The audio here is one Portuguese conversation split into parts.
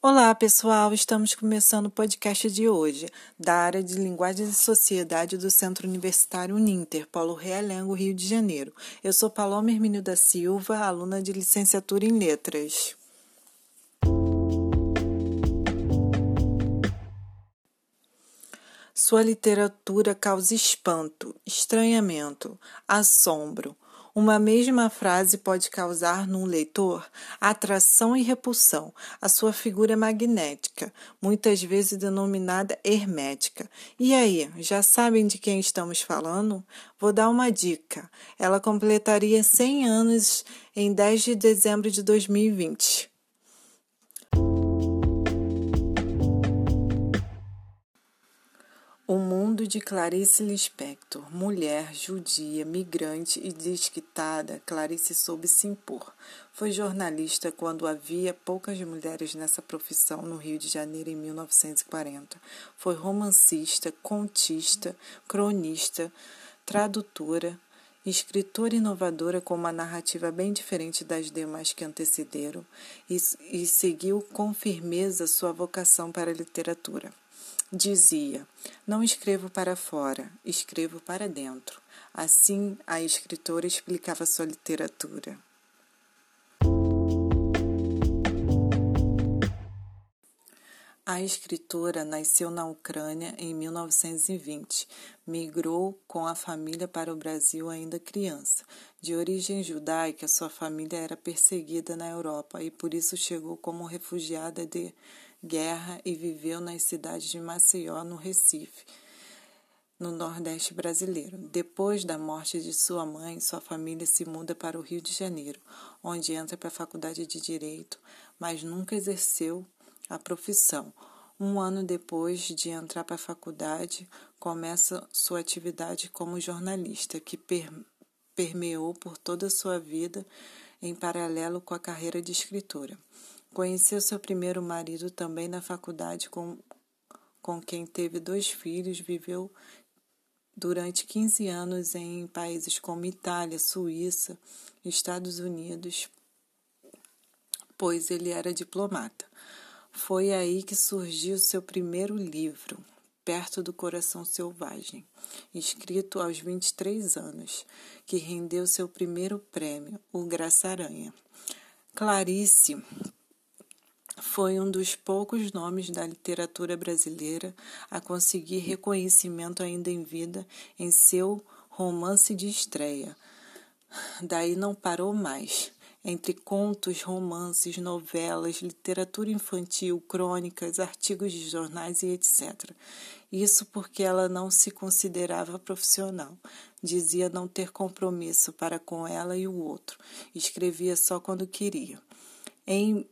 Olá, pessoal! Estamos começando o podcast de hoje, da área de Linguagem e Sociedade do Centro Universitário Uninter, Paulo Realengo, Rio de Janeiro. Eu sou Paloma Hermínio da Silva, aluna de licenciatura em Letras. Sua literatura causa espanto, estranhamento, assombro uma mesma frase pode causar num leitor atração e repulsão. A sua figura é magnética, muitas vezes denominada hermética. E aí, já sabem de quem estamos falando? Vou dar uma dica. Ela completaria 100 anos em 10 de dezembro de 2020. Mundo de Clarice Lispector, mulher, judia, migrante e desquitada, Clarice soube se impor. Foi jornalista quando havia poucas mulheres nessa profissão no Rio de Janeiro em 1940. Foi romancista, contista, cronista, tradutora, escritora inovadora com uma narrativa bem diferente das demais que antecederam e, e seguiu com firmeza sua vocação para a literatura. Dizia: Não escrevo para fora, escrevo para dentro. Assim, a escritora explicava sua literatura. A escritora nasceu na Ucrânia em 1920. Migrou com a família para o Brasil ainda criança. De origem judaica, sua família era perseguida na Europa e por isso chegou como refugiada de guerra e viveu nas cidades de Maceió, no Recife, no Nordeste brasileiro. Depois da morte de sua mãe, sua família se muda para o Rio de Janeiro, onde entra para a Faculdade de Direito, mas nunca exerceu a profissão. Um ano depois de entrar para a faculdade, começa sua atividade como jornalista, que per permeou por toda a sua vida em paralelo com a carreira de escritora. Conheceu seu primeiro marido também na faculdade, com, com quem teve dois filhos, viveu durante 15 anos em países como Itália, Suíça, Estados Unidos, pois ele era diplomata. Foi aí que surgiu seu primeiro livro, Perto do Coração Selvagem, escrito aos 23 anos, que rendeu seu primeiro prêmio, o Graça Aranha. Clarice foi um dos poucos nomes da literatura brasileira a conseguir reconhecimento ainda em vida em seu romance de estreia. Daí não parou mais. Entre contos, romances, novelas, literatura infantil, crônicas, artigos de jornais e etc. Isso porque ela não se considerava profissional. Dizia não ter compromisso para com ela e o outro. Escrevia só quando queria. Em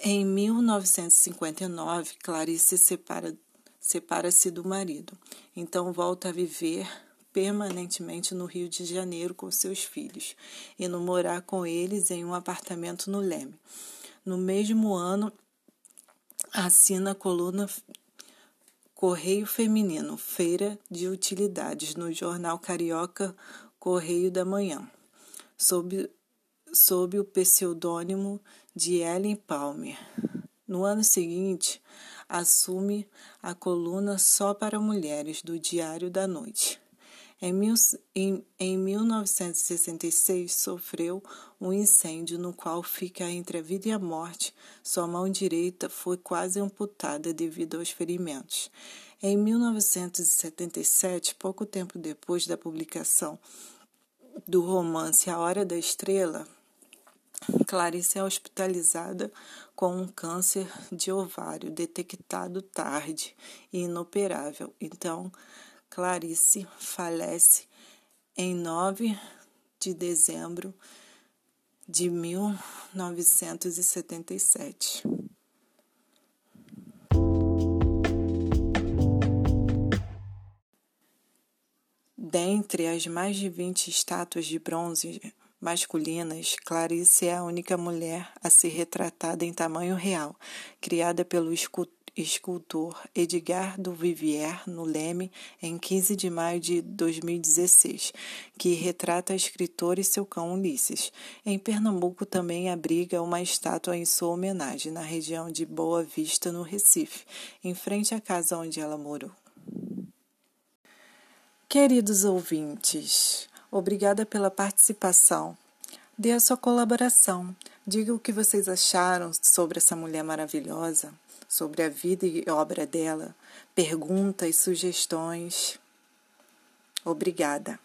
em 1959, Clarice separa, separa-se do marido, então volta a viver permanentemente no Rio de Janeiro com seus filhos, no morar com eles em um apartamento no Leme. No mesmo ano, assina a coluna Correio Feminino, Feira de Utilidades, no jornal carioca Correio da Manhã, sob, sob o pseudônimo de Ellen Palmer. No ano seguinte, assume a coluna Só para Mulheres do Diário da Noite. Em, mil, em, em 1966, sofreu um incêndio no qual fica entre a vida e a morte. Sua mão direita foi quase amputada devido aos ferimentos. Em 1977, pouco tempo depois da publicação do romance A Hora da Estrela, Clarice é hospitalizada com um câncer de ovário detectado tarde e inoperável. Então, Clarice falece em 9 de dezembro de 1977. Dentre as mais de 20 estátuas de bronze masculinas, Clarice é a única mulher a ser retratada em tamanho real, criada pelo escultor Edgar do Vivier, no Leme, em 15 de maio de 2016, que retrata a escritora e seu cão Ulisses. Em Pernambuco também abriga uma estátua em sua homenagem, na região de Boa Vista, no Recife, em frente à casa onde ela morou. Queridos ouvintes, obrigada pela participação. Dê a sua colaboração. Diga o que vocês acharam sobre essa mulher maravilhosa, sobre a vida e obra dela. Perguntas, sugestões. Obrigada.